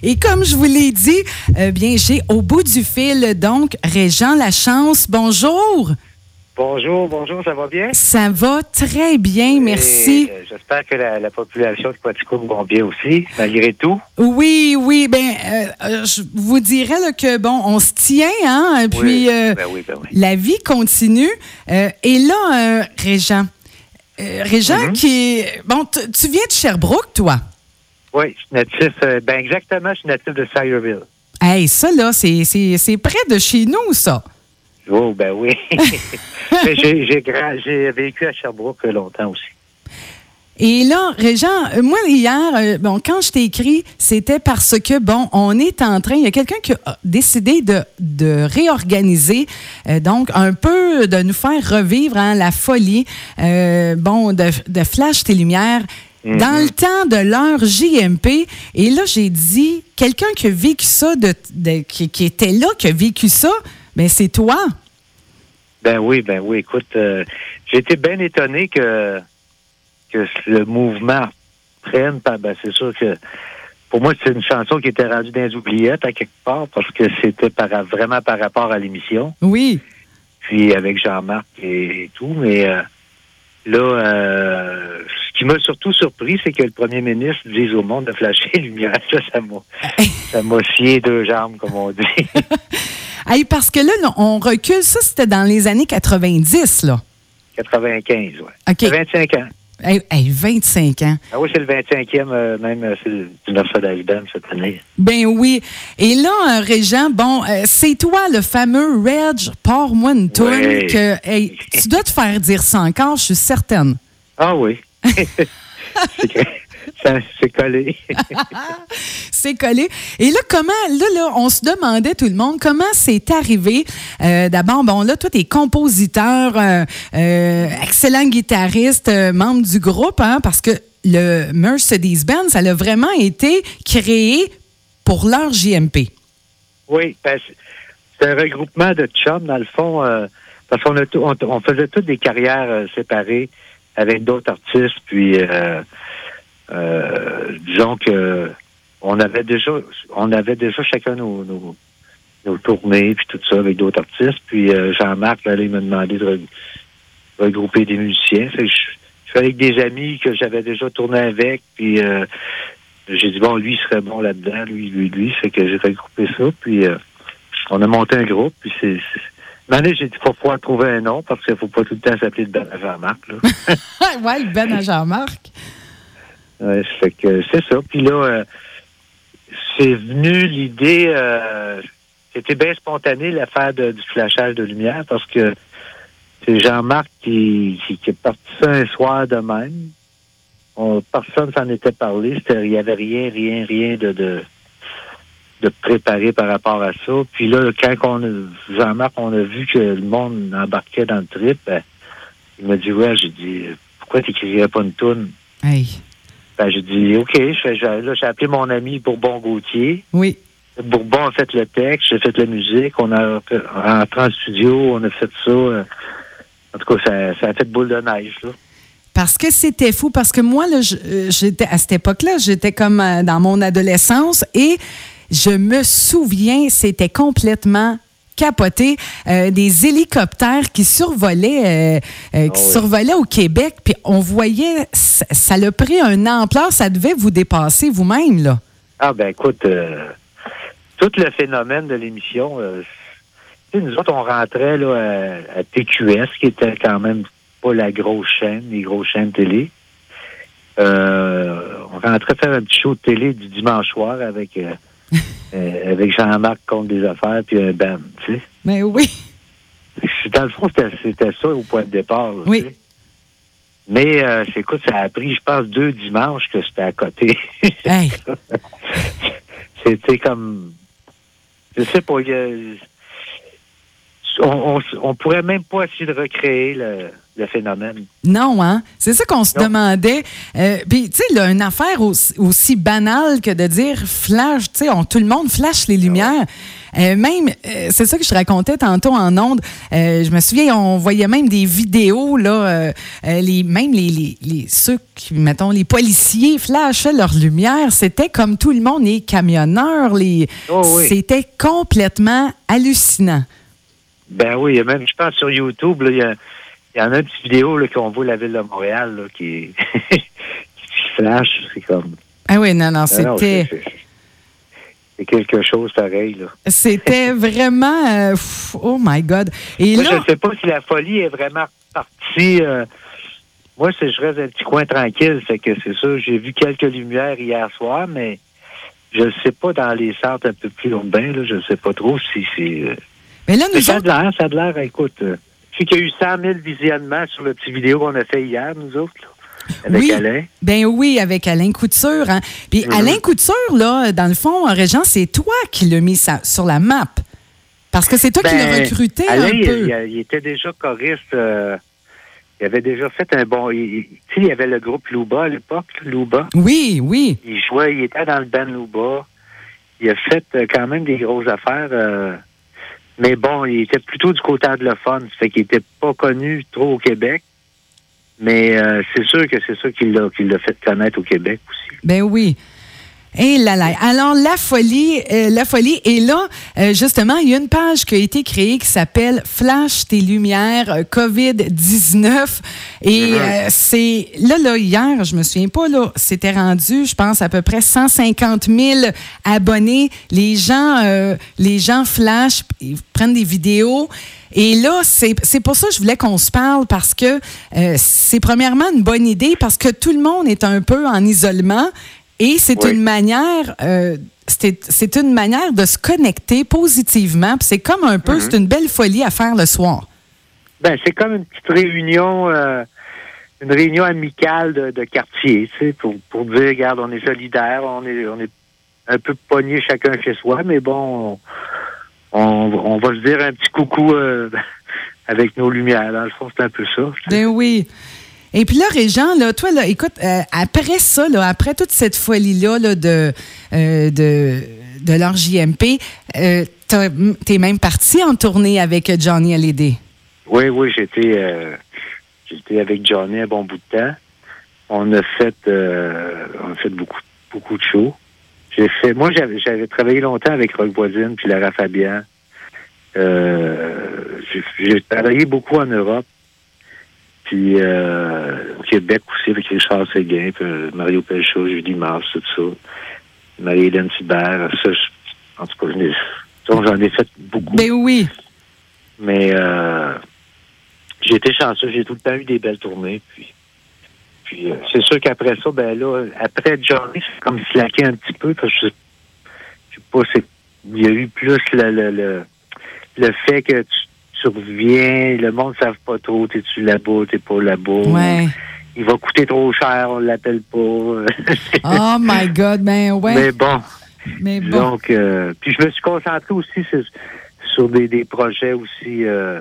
Et comme je vous l'ai dit, euh, bien, j'ai au bout du fil, donc, Régent Lachance. Bonjour. Bonjour, bonjour, ça va bien? Ça va très bien, merci. Euh, J'espère que la, la population de Quaticook va bien aussi, malgré tout. Oui, oui, ben, euh, euh, je vous dirais là, que, bon, on se tient, hein, puis oui, ben oui, ben oui. la vie continue. Et là, Régent, Régent Mhm. qui est... Bon, tu viens de Sherbrooke, toi? Oui, je suis natif, euh, ben exactement, je suis natif de Sayreville. Hey, ça, là, c'est- près de chez nous, ça. Oh, ben oui. J'ai vécu à Sherbrooke longtemps aussi. Et là, Régent, euh, moi, hier, euh, bon, quand je t'ai écrit, c'était parce que, bon, on est en train, il y a quelqu'un qui a décidé de, de réorganiser, euh, donc, un peu de nous faire revivre hein, la folie, euh, bon, de, de Flash tes lumières dans le temps de leur JMP. Et là, j'ai dit, quelqu'un qui a vécu ça, de, de- qui, qui était là, qui a vécu ça, ben c'est toi. Ben oui, ben oui. Écoute, euh, j'ai été bien étonné que, que le mouvement prenne. Ben, c'est sûr que pour moi, c'est une chanson qui était rendue dans les oubliettes à quelque part parce que c'était par, vraiment par rapport à l'émission. Oui. Puis avec Jean-Marc et, et tout. Mais euh, là, euh, qui m'a surtout surpris, c'est que le premier ministre dise au monde de flasher les lumières. Ça, ça m'a, ça m'a scié deux jambes, comme on dit. Hey, parce que là, on recule, ça, c'était dans les années 90, là. 95, ouais. OK. 25 ans. Hey, hey, 25 ans. Ah oui, c'est le 25e, euh, même, euh, du Mercedes-Benz cette année. Ben oui. Et là, euh, Régent, bon, euh, c'est toi le fameux Reg, pars-moi une que, hey, tu dois te faire dire ça encore, je suis certaine. Ah oui. C'est, collé. C'est collé. Et là, comment, là, là, on se demandait tout le monde comment c'est arrivé? Euh, D'abord, bon, là, toi, t'es compositeur, euh, euh, excellent guitariste, euh, membre du groupe, hein, parce que le Mercedes-Benz, ça a vraiment été créé pour leur JMP. oui, ben, c'est- un regroupement de chums, dans le fond, euh, parce qu'on on, on faisait toutes des carrières séparées avec d'autres artistes, puis euh, euh, disons que on avait déjà on avait déjà chacun nos, nos, tournées, puis tout ça avec d'autres artistes. Puis euh, Jean-Marc, il m'a demandé de re- regrouper des musiciens. Fait que je, suis avec des amis que j'avais déjà tourné avec, puis euh, j'ai dit bon, lui, il serait bon là-dedans, lui, lui, lui. Fait que j'ai regroupé ça, puis on a monté un groupe, puis c'est. Une année, j'ai dit, faut pouvoir trouver un nom parce qu'il faut pas tout le temps s'appeler le Ben à Jean-Marc. Le Ben à Jean-Marc. Ouais, fait que c'est ça. Puis là, euh, c'est venu l'idée, euh, c'était bien spontané l'affaire du flashage de lumière parce que c'est Jean-Marc qui, qui, qui est parti ça un soir de même. On, personne s'en était parlé. Il n'y avait rien, rien, rien de, de, de préparé par rapport à ça. Puis là, quand on a- Jean-Marc, on a vu que le monde embarquait dans le trip, ben, il m'a dit, ouais, j'ai dit, pourquoi tu n'écrirais pas une toune? Hey. Ben, j'ai dit, OK, je là, j'ai appelé mon ami Bourbon Gauthier. Oui. Bourbon a fait le texte, j'ai fait la musique, on a rentré en studio, on a fait ça. euh, en tout cas, ça, ça a fait boule de neige, là. Parce que c'était fou, parce que moi, là, euh, j'étais à cette époque-là, j'étais comme euh, dans mon adolescence et je me souviens, c'était complètement capoté, euh, des hélicoptères qui survolaient, euh, euh, qui Ah oui. survolaient au Québec, puis on voyait, ça, ça l'a pris un ampleur, ça devait vous dépasser vous-même, là. Ah, ben écoute, euh, tout le phénomène de l'émission, nous autres, on rentrait là, à, à TQS, qui était quand même pas la grosse chaîne, les grosses chaînes télé. On rentrait faire un petit show de télé du dimanche soir avec, euh, avec Jean-Marc contre des affaires, puis un band, tu sais. Mais oui. Dans le fond, c'était ça au point de départ. là, Oui. tu sais. Mais euh, écoute, ça a pris, je pense, deux dimanches que c'était à côté. Hey. C'était comme. Je sais pas. a- on, on pourrait même pas essayer de recréer le- le phénomène. Non, hein? C'est ça qu'on se demandait. Euh, puis, tu sais, une affaire aussi, banale que de dire flash, tu sais, tout le monde flash les lumières. Euh, même, euh, c'est ça que je racontais tantôt en ondes. je me souviens, on voyait même des vidéos, là, les, même les, les, ceux qui, mettons, les policiers flashaient leurs lumières. C'était comme tout le monde, les camionneurs, les. Oh c'était complètement hallucinant. Ben oui, même, je pense, sur YouTube, il y a il y en a une petite vidéo qu'on voit la ville de Montréal qui, qui flash. C'est comme. Ah oui, non, non, c'était. C'est quelque chose pareil. là. C'était vraiment. Euh, oh my God. Et Moi, je ne sais pas si la folie est vraiment partie. Euh, moi, je reste un petit coin tranquille. C'est que c'est ça. J'ai vu quelques lumières hier soir, mais je ne sais pas dans les centres un peu plus urbains. Là, je ne sais pas trop si c'est. Euh, mais là, nous ça a de l'air, ça a de l'air, écoute sais qu'il y a eu 100 000 visionnements sur le petit vidéo qu'on a fait hier, nous autres. avec oui, Alain. Ben oui, avec Alain Couture. Hein. Puis. Alain Couture, là, dans le fond, Régent, c'est toi qui l'as mis sur la map. Parce que c'est toi qui l'as ben, recruté Alain, un peu. Il, il, était déjà choriste. Euh, il avait déjà fait un bon. Tu sais, il y avait le groupe Louba à l'époque, Louba. Oui, oui. Il jouait, il était dans le band Louba. Il a fait euh, quand même des grosses affaires. Euh, mais bon, il était plutôt du côté anglophone, fait qu'il était pas connu trop au Québec. Mais euh, c'est sûr que c'est ça qui l'a, qui l'a fait connaître au Québec aussi. Ben oui. Et là là. Alors, la folie, euh, la folie. Et là, euh, justement, il y a une page qui a été créée qui s'appelle Flash tes lumières euh, COVID-19. Et mm-hmm. c'est là, là, hier, je me souviens pas, là, c'était rendu, je pense, à peu près 150 000 abonnés. Les gens, les gens flash, ils prennent des vidéos. Et là, c'est pour ça que je voulais qu'on se parle parce que c'est premièrement une bonne idée parce que tout le monde est un peu en isolement et c'est une manière, euh, c'est une manière de se connecter positivement. C'est comme un peu, mm-hmm. c'est une belle folie à faire le soir. Ben, c'est comme une petite réunion, euh, une réunion amicale de, quartier, tu sais, pour, pour dire, regarde, on est solidaires, on est, on est un peu pognés chacun chez soi, mais bon, on, on, va se dire un petit coucou euh, avec nos lumières. Dans le fond, c'est un peu ça. Ben oui. Et puis là, Régent, là, toi, là, écoute, euh, après ça, là, après toute cette folie-là là, de, euh, de, de leur JMP, euh, t'es même parti en tournée avec Johnny Hallyday. Oui, oui, j'étais j'étais avec Johnny un bon bout de temps. On a fait on a fait beaucoup beaucoup de shows. J'ai fait moi j'avais j'avais travaillé longtemps avec Rock Voisine puis Lara Fabian. j'ai travaillé beaucoup en Europe. Puis euh, au Québec aussi, avec Richard Séguin, puis euh, Mario Pelchot, Julie Mars, tout ça. Marie-Hélène Thibert. Ça, en tout cas, j'en ai fait beaucoup. Ben oui. Mais euh, j'ai été chanceux, j'ai tout le temps eu des belles tournées. Puis, puis euh, c'est sûr qu'après ça, ben là, après Johnny, c'est comme slacké un petit peu, parce que je, je sais pas, il y a eu plus le, le, le, le fait que tu tu reviens, le monde ne savent pas trop, t'es-tu là-bas, t'es pas là-bas. Ouais. Il va coûter trop cher, on l'appelle pas. oh my God, ben ouais. Mais bon. Mais bon. Donc, euh, puis je me suis concentré aussi sur, des, des, projets aussi euh,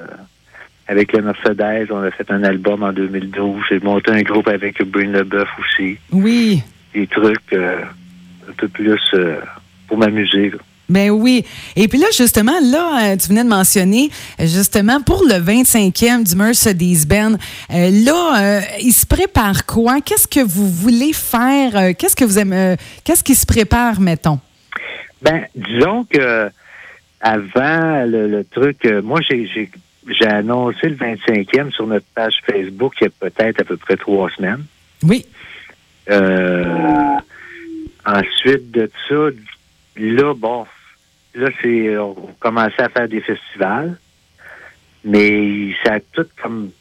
avec le Mercedes. On a fait un album en 2012. J'ai monté un groupe avec Brune Leboeuf aussi. Oui. Des trucs euh, un peu plus pour m'amuser. Ben oui. Et puis là, justement, là, euh, tu venais de mentionner, justement, pour le 25e du Mercedes-Benz, euh, là, euh, il se prépare quoi? Qu'est-ce que vous voulez faire? Qu'est-ce que vous aimez? Qu'est-ce qui se prépare, mettons? Ben, disons que avant le, truc, moi, j'ai annoncé le 25e sur notre page Facebook il y a peut-être à peu près trois semaines. Oui. ensuite de ça, là, bon, là, c'est, on commençait à faire des festivals, mais ça a tout comme,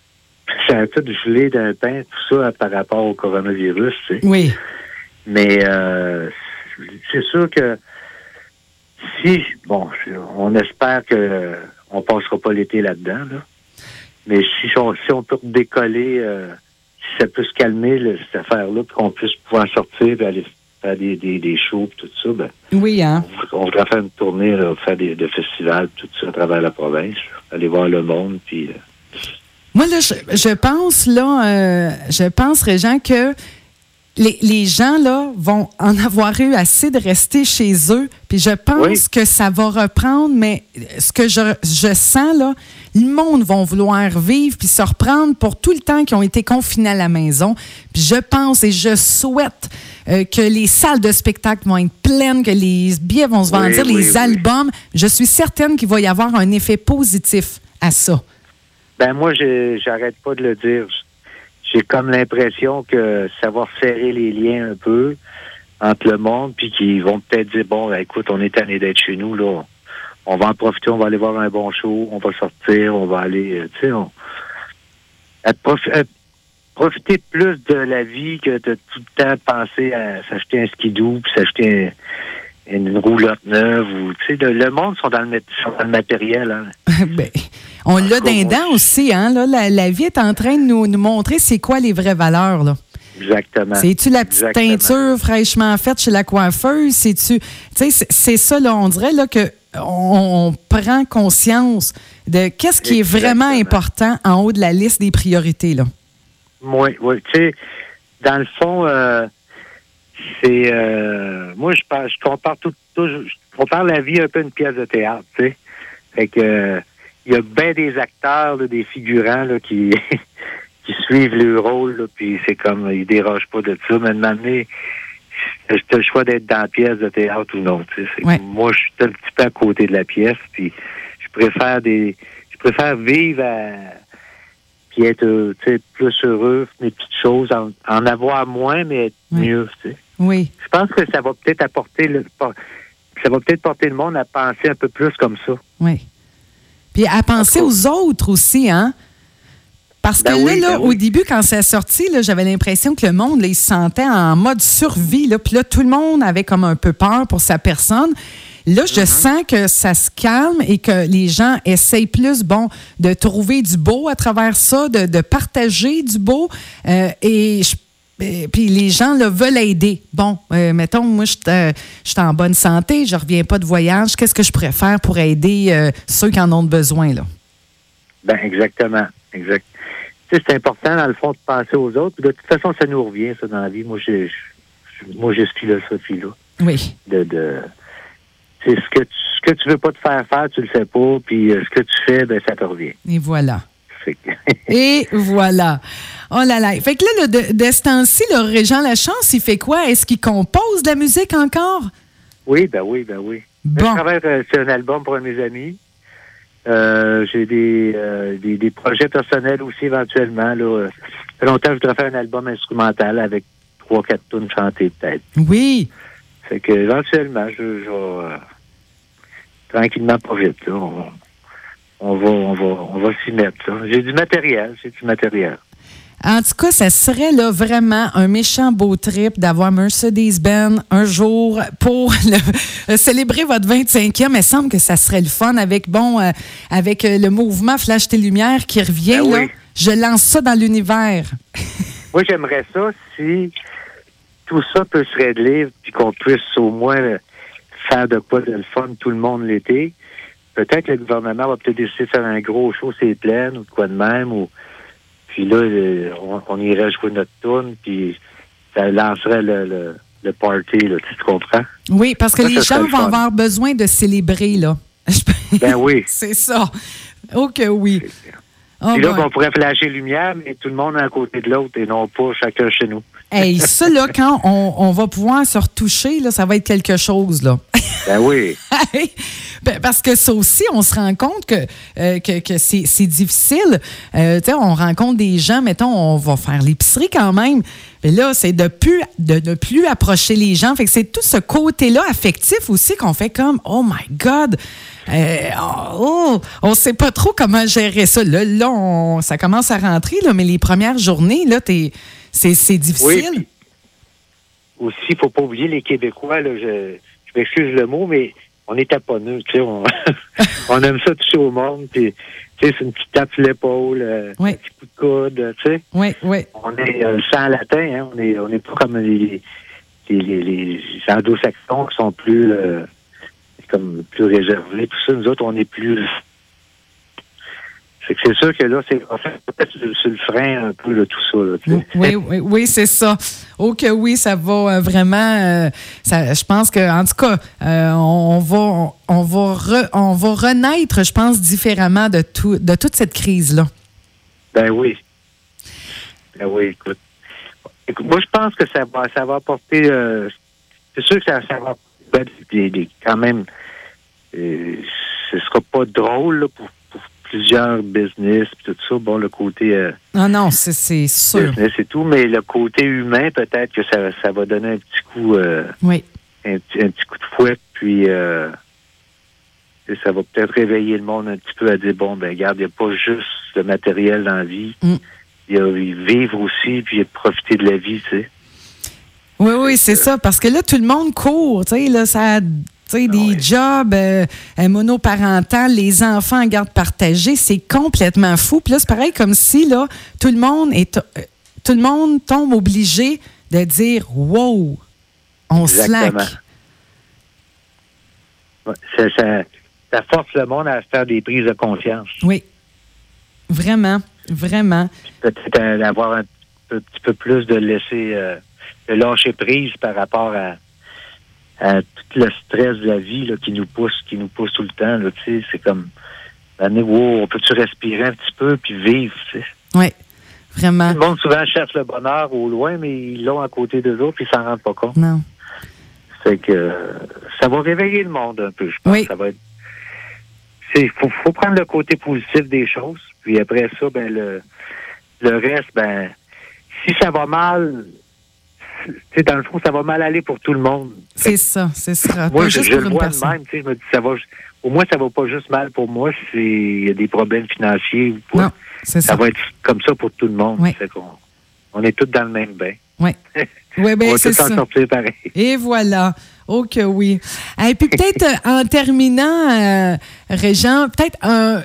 ça a tout gelé d'un pain, tout ça par rapport au coronavirus, tu sais. Oui. Mais euh, c'est sûr que si, bon, on espère que on passera pas l'été là-dedans, là. Mais si on, si on peut décoller, euh, si ça peut se calmer, cette affaire-là, puis qu'on puisse pouvoir sortir et aller faire des, des, des shows tout ça, ben, oui, hein? on, voudrait faire une tournée, faire des, festivals, tout ça à travers la province, aller voir le monde, puis. Euh, Moi, là, je, je pense, là, euh, je pense, Régent, que les, les, gens là vont en avoir eu assez de rester chez eux. Puis je pense Oui. que ça va reprendre, mais ce que je, je sens là, le monde va vouloir vivre puis se reprendre pour tout le temps qu'ils ont été confinés à la maison. Puis je pense et je souhaite euh, que les salles de spectacle vont être pleines, que les billets vont se vendre, oui, les albums. Je suis certaine qu'il va y avoir un effet positif à ça. Ben moi, j'arrête pas de le dire. J'ai comme l'impression que ça va resserrer les liens un peu entre le monde, puis qu'ils vont peut-être dire bon, ben, écoute, on est tanné d'être chez nous là, on va en profiter, on va aller voir un bon show, on va sortir, on va aller, euh, tu sais, profiter plus de la vie que de tout le temps penser à s'acheter un skidoo, puis s'acheter un- une roulotte neuve ou tu sais, le, monde sont dans le, sont dans le matériel. Hein. Ben, on l'a d'un aussi, hein? Là, la, la vie est en train de nous, nous montrer c'est quoi les vraies valeurs. Là. Exactement. C'est-tu la petite Exactement. teinture fraîchement faite chez la coiffeuse? C'est-tu. Tu sais, c'est- ça, là, on dirait là, que on, on prend conscience de qu'est-ce qui est vraiment important en haut de la liste des priorités. Là. Oui, oui. Tu sais, dans le fond, euh, c'est. euh, moi, je, je compare tout, tout- Je compare la vie un peu à une pièce de théâtre, tu sais. Fait que. euh, il y a bien des acteurs, là, des figurants là, qui, qui suivent le rôle, là, puis c'est comme, ils dérogent pas de ça. Mais de as le choix d'être dans la pièce de théâtre ou non. Ouais. Moi, je suis un petit peu à côté de la pièce, puis je préfère des. Je préfère vivre à puis être euh, tu sais, plus heureux, mes petites choses, en, en avoir moins, mais être Oui. mieux. tu sais. Oui. Je pense que ça va peut-être apporter le ça va peut-être porter le monde à penser un peu plus comme ça. Oui. Puis à penser aux autres aussi, hein? Parce que Ben là, oui, là ben au oui. début, quand c'est sorti, là, j'avais l'impression que le monde, là, il se sentait en mode survie. Là, puis là, tout le monde avait comme un peu peur pour sa personne. Là, je Mm-hmm. sens que ça se calme et que les gens essayent plus, bon, de trouver du beau à travers ça, de, de partager du beau. Euh, et je euh, puis les gens là, veulent aider. Bon, euh, mettons, moi, je suis euh, je suis en bonne santé, je reviens pas de voyage. Qu'est-ce que je pourrais faire pour aider euh, ceux qui en ont besoin? Là? Ben exactement. Exact. Tu sais, c'est important, dans le fond, de penser aux autres. De toute façon, ça nous revient, ça, dans la vie. Moi, j'ai moi, j'ai cette philosophie-là. Oui. De, de c'est ce que tu ce que tu veux pas te faire faire, tu le fais pas, puis ce que tu fais, ben ça te revient. Et voilà. Et voilà. Oh là là. Fait que là, le, de, ce temps-ci, le Régent Lachance, il fait quoi? Est-ce qu'il compose de la musique encore? Oui, ben oui, ben oui. Bon. Je travaille euh, sur un album pour mes amis. Euh, j'ai des, euh, des, des projets personnels aussi éventuellement. Là. Ça fait longtemps que je voudrais faire un album instrumental avec trois, quatre tunes chantées peut-être. Oui. Fait que éventuellement, je, je vais euh, tranquillement pas vite. là. On, on va on va on va s'y mettre. J'ai du matériel, j'ai du matériel. En tout cas, ça serait là vraiment un méchant beau trip d'avoir Mercedes-Benz un jour pour le- euh, célébrer votre 25e. Il semble que ça serait le fun avec, bon, euh, avec euh, le mouvement Flash tes Lumières qui revient. Ben là. oui. Je lance ça dans l'univers. Moi, j'aimerais ça si tout ça peut se régler, puis qu'on puisse au moins faire de quoi de le fun tout le monde l'été. Peut-être que le gouvernement va peut-être décider de faire un gros show c'est plein ou de quoi de même. Ou... Puis là, on, on irait jouer notre tune, puis ça lancerait le, le, le party, là, tu te comprends? Oui, parce que Ça, les gens le vont avoir besoin de célébrer, là. Ben oui. C'est ça. Oh que oui. Oh Puis là, boy. on pourrait flasher lumière, mais tout le monde à côté de l'autre et non pas chacun chez nous. Hey, ça, là, quand on, on va pouvoir se retoucher, là, ça va être quelque chose, là. Ben oui. Hey! Ben, Parce que ça aussi, on se rend compte que, euh, que, que c'est difficile. Euh, tu sais, on rencontre des gens, mettons, on va faire l'épicerie quand même. Mais là, c'est de, plus, de ne plus approcher les gens. Fait que c'est tout ce côté-là affectif aussi qu'on fait comme Oh my God! Euh, oh, on sait pas trop comment gérer ça. Là, là on- ça commence à rentrer, là, mais les premières journées, là, t'es- c'est difficile. aussi, il faut pas oublier les Québécois, là, je, je m'excuse le mot, mais on est taponneux, tu sais, on, on aime ça toucher au monde, puis tu sais, c'est une petite tape sur l'épaule, euh, Oui. un petit coup de coude, tu sais. Oui, oui. On est euh, sans latin, hein, on est on est pas comme les les, les, les anglo-saxons qui sont plus euh, comme plus réservés, tout ça. Nous autres, on est plus que c'est sûr que là, c'est peut-être sur, le frein un peu de tout ça. là. Oui, oui, oui, c'est ça. Oh que oui, ça va euh, vraiment. euh, ça, je pense que, en tout cas, euh, on va, on va, re- on va renaître, je pense, différemment de tout, de toute cette crise là. Ben oui. Ben oui, écoute. Écoute, moi, je pense que ça va, ça va apporter. euh, c'est sûr que ça, ça va apporter des- des- quand même. ce sera pas drôle là, pour plusieurs business pis tout ça. Bon, le côté euh, Non, non, c'est c'est sûr. business et tout, mais le côté humain, peut-être que ça, ça va donner un petit coup, euh, Oui. un, petit- un petit coup de fouet, puis euh, et ça va peut-être réveiller le monde un petit peu à dire bon, ben regarde, il n'y a pas juste le matériel dans la vie. Mm. Il y a vivre aussi, puis profiter de la vie, tu sais. Oui, oui, c'est ça. Parce que là, tout le monde court. Tu sais, là, ça. Tu sais, des ouais. jobs euh, euh, monoparentales, les enfants en garde partagée, c'est complètement fou. Puis là, c'est pareil comme si là, tout le monde est euh, tout le monde tombe obligé de dire Wow, on Exactement. slack. Ça, ça, ça force le monde à faire des prises de conscience. Oui. Vraiment, vraiment. Peut-être à- d'avoir un petit peu plus de laisser, euh, de lâcher prise par rapport à, à tout le stress de la vie là, qui nous pousse, qui nous pousse tout le temps. Là, tu sais, c'est comme, ben, wow, on peut-tu respirer un petit peu puis vivre. tu sais? Oui, vraiment. Le monde souvent cherche le bonheur au loin, mais ils l'ont à côté d'eux autres puis ils s'en rendent pas compte. Non. C'est que ça va réveiller le monde un peu, je pense. Oui. Ça va être. C'est faut, faut prendre le côté positif des choses. Puis après ça, ben le le reste, ben si ça va mal, dans le fond, ça va mal aller pour tout le monde. C'est ça, c'est ça. Moi, Pas je, juste je pour le vois de même, tu sais, je me dis ça va au moins ça va pas juste mal pour moi, c'est il y a des problèmes financiers ou quoi. Non, Ça ça. va être comme ça pour tout le monde. Oui. On est tous dans le même bain. Oui, on ben, va c'est tous ça. sortir pareil. Et voilà. Oh que oui. Et puis peut-être euh, en terminant, euh, Régent, peut-être un, euh,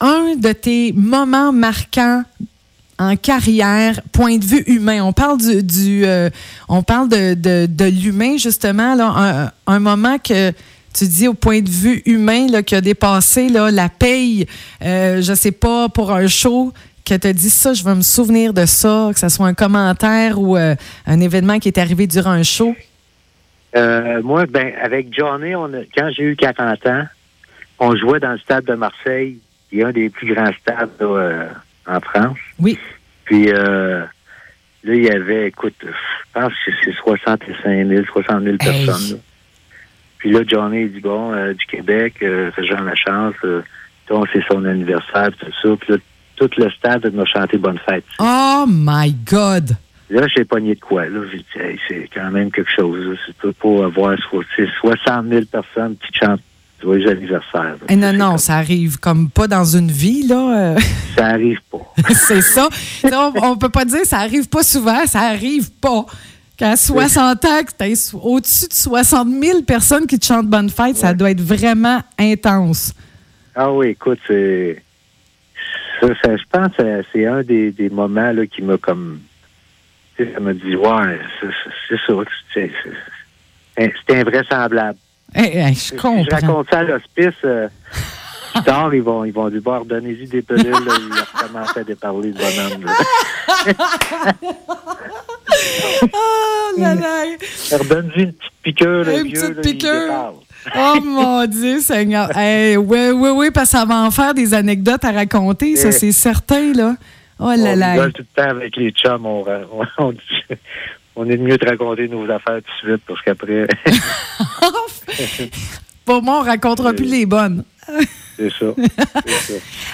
un de tes moments marquants en carrière, point de vue humain. On parle du, euh, on parle de, l'humain justement un, moment que tu dis au point de vue humain là, qui a dépassé la paye, euh, je sais pas pour un show que tu as dit ça, je vais me souvenir de ça, que ce soit un commentaire ou euh, un événement qui est arrivé durant un show? Moi, ben, avec Johnny, on quand j'ai eu 40 ans, on jouait dans le stade de Marseille, qui est un des plus grands stades en France. Oui. Puis euh, là, il y avait, écoute, je pense que c'est 65 000, 60 000 personnes. là. Puis là, Johnny, il dit, bon, euh, du Québec, euh, Jean Lachance, euh, donc c'est son anniversaire, tout ça. Puis là, tout le stade m'a chanté Bonne fête. Oh my God! Là, j'ai pogné de quoi. Là, j'ai dit, Hey, c'est quand même quelque chose. C'est pas pour avoir so- c'est 60 000 personnes qui chantent joyeux anniversaire. là. Eh non, non, comme- ça arrive comme pas dans une vie, là. euh, Ça arrive pas. c'est ça. Ça, on, peut pas dire ça arrive pas souvent, ça arrive pas. Qu'à 60 ans, que so- au-dessus de 60 000 personnes qui te chantent bonne fête, ça doit être vraiment intense. Ah oui, écoute, c'est. Ça, ça, je pense que c'est un des, des moments là, qui m'a comme. Tu sais, ça m'a dit, ouais, c'est ça. C'est invraisemblable. Je Si je comprends. raconte ça à l'hospice, euh, plus tard, ils vont, ils vont dire, bon, redonnez-y des pilules. là, ils recommencent à déparler de bonhomme. là. Oh là là! Redonne-lui une petite piqûre, le Une vieux, petite là, il piqûre. déparle. Oh mon Dieu, Seigneur. Hey, oui, oui, oui, parce que ça va en faire des anecdotes à raconter, ça, Eh. c'est certain, là. Oh là on là. rigole tout le temps avec les chums. On, on, dit- on est mieux de raconter nos affaires tout de suite parce qu'après, Pour moi, on racontera plus les bonnes. c'est ça.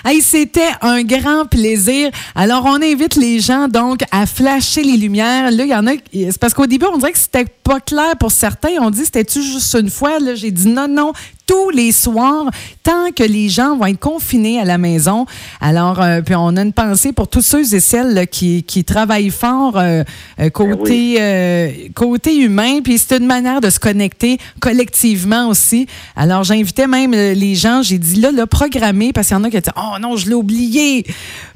Hey, c'était un grand plaisir. Alors, on invite les gens donc à flasher les lumières. Là, il y en a. C'est parce qu'au début, on dirait que c'était pas clair pour certains. On dit c'était-tu juste une fois? Là, j'ai dit non, non. Tous les soirs, tant que les gens vont être confinés à la maison. Alors, euh, puis on a une pensée pour tous ceux et celles là, qui, qui travaillent fort euh, euh, côté, euh, côté humain. Puis c'est une manière de se connecter collectivement aussi. Alors, j'invitais même les gens. J'ai dit là, le programmer parce qu'il y en a qui disent oh non, je l'ai oublié.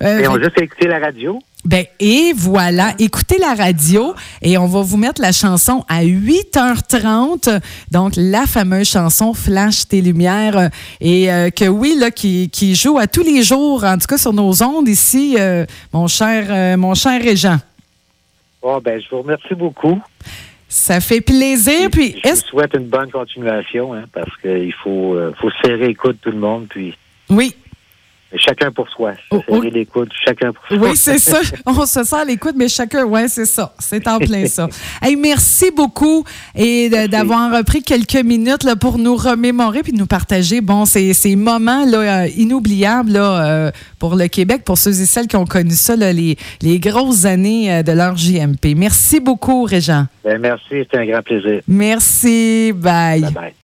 Euh, Et on juste écouté la radio. Ben, et voilà, écoutez la radio et on va vous mettre la chanson à 8h30. Donc, la fameuse chanson Flash tes lumières. Et euh, que oui, là, qui, qui, joue à tous les jours, en tout cas sur nos ondes ici, euh, mon cher, euh, mon cher Régent. Bon, ben, je vous remercie beaucoup. Ça fait plaisir. puis, je vous souhaite une bonne continuation, hein, parce qu'il faut, faut serrer écoute tout le monde. Puis... Oui, Chacun pour soi. Se oh, l'écoute, chacun pour soi. Oui, c'est ça. On se sert l'écoute, mais chacun, oui, c'est ça. C'est en plein ça. Hey, merci beaucoup et d'avoir pris quelques minutes là, pour nous remémorer puis nous partager bon, ces, ces moments là, euh, inoubliables là, euh, pour le Québec, pour ceux et celles qui ont connu ça, là, les, les grosses années euh, de leur JMP. Merci beaucoup, Régent. Ben, merci, c'était un grand plaisir. Merci. Bye. Bye bye.